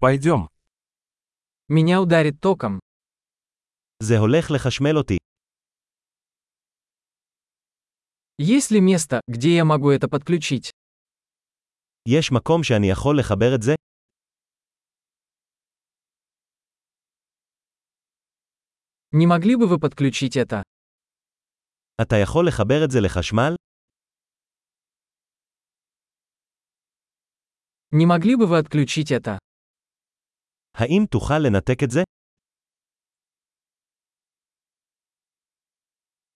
Пойдем. Меня ударит током. זה הולך לחשמל אותי. Есть ли место, где я могу это подключить? יש מקום שאני יכול לחבר את זה? Не могли бы вы подключить это? אתה יכול לחבר את זה לחשמל? Не могли бы вы отключить это? האם תוכל לנתק את זה?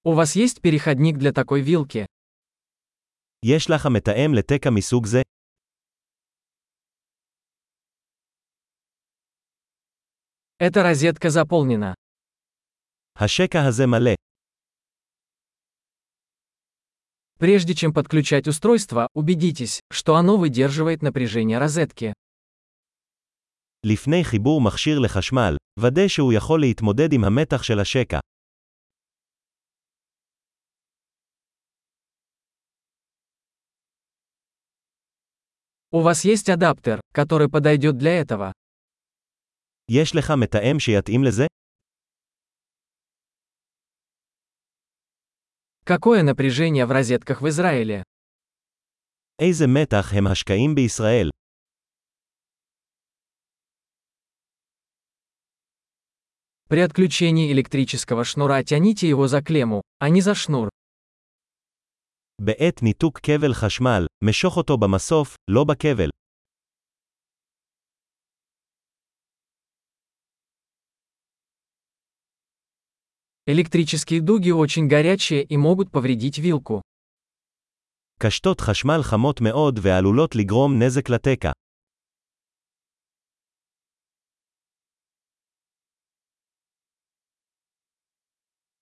У вас есть переходник для такой вилки? יש לך מתאם לתקע מסוג זה? Эта розетка заполнена. השקע הזה מלא. Прежде чем подключать устройство, убедитесь, что оно выдерживает напряжение розетки. לפני חיבור מכשיר לחשמל, ודא שהוא יכול להתמודד עם המתח של השקע. У вас есть адаптер, который подойдет для этого? יש לך מתאם שיתאים לזה? Какое напряжение в розетках в Израиле? איזה מתח הם השקעים בישראל? При отключении электрического шнура тяните его за клемму, а не за шнур. בעת ניתוק כבל חשמל, משוך אותו במסוף, לא בכבל. Электрические дуги очень горячие и могут повредить вилку. קשתות חשמל חמות מאוד ועלולות לגרום נזק לתקע.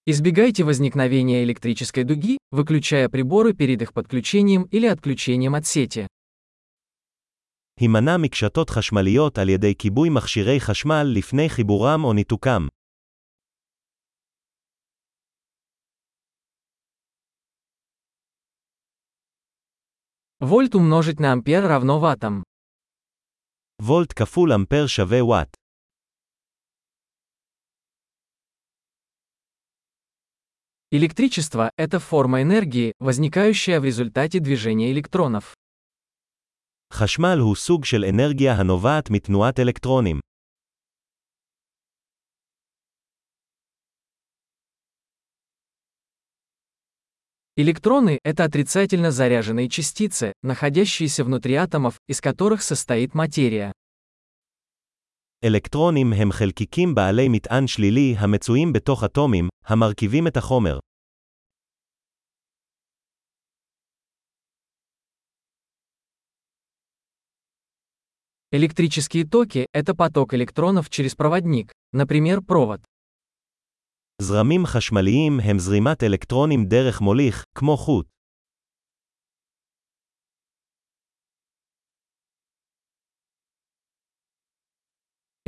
Избегайте возникновения электрической дуги, выключая приборы перед их подключением или отключением от сети. הימנע מקשתות חשמליות על ידי כיבוי מכשירי חשמל לפני חיבורם או ניתוקם. Вольт умножить на ампер равно ваттам. וולט כפול אמפר שווה וואט. Электричество – это форма энергии, возникающая в результате движения электронов. חשמל הוא סוג של אנרגיה הנובעת מתנועת אלקטרונים. Электроны – это отрицательно заряженные частицы, находящиеся внутри атомов, из которых состоит материя. אלקטרונים הם חלקיקים בעלי מטען שלילי המצויים בתוך אטומים, המרכיבים את החומר. Электрические токи – это поток электронов через проводник, например, провод. זרמים חשמליים הם זרימת אלקטרונים דרך מוליך, כמו חוט.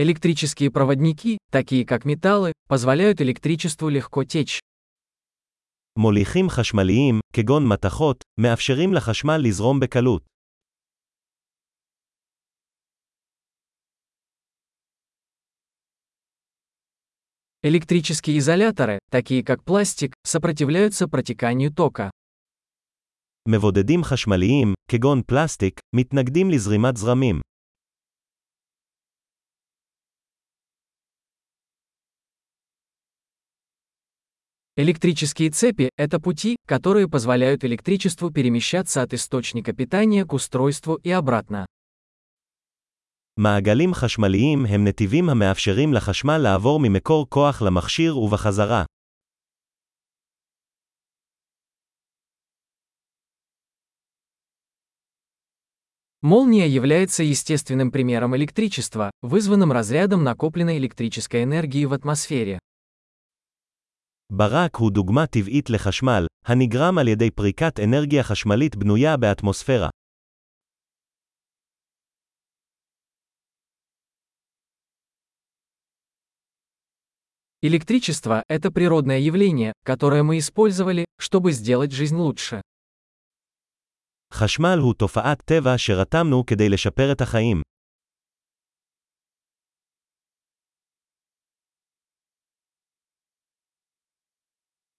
Электрические проводники, такие как металлы, позволяют электричеству легко течь. מוליכים חשמליים, כגון מתכות, מאפשרים לחשמל לזרום בקלות. Электрические изоляторы, такие как пластик, сопротивляются протеканию тока. מבודדים חשמליים, כגון פלסטיק, מתנגדים לזרימת זרמים. Электрические цепи – это пути, которые позволяют электричеству перемещаться от источника питания к устройству и обратно. מעגלים חשמליים הם נתיבים המאפשרים לחשמל לעבור ממקור כוח למכשיר ובחזרה. Молния является естественным примером электричества, вызванным разрядом накопленной электрической энергии в атмосфере. ברק הוא דוגמה טבעית לחשמל, הנגרם על ידי פריקת אנרגיה חשמלית בנויה באטמוספירה. Электричество – это природное явление, которое мы использовали, чтобы сделать жизнь лучше. חשמל הוא תופעת טבע שרתמנו כדי לשפר את החיים.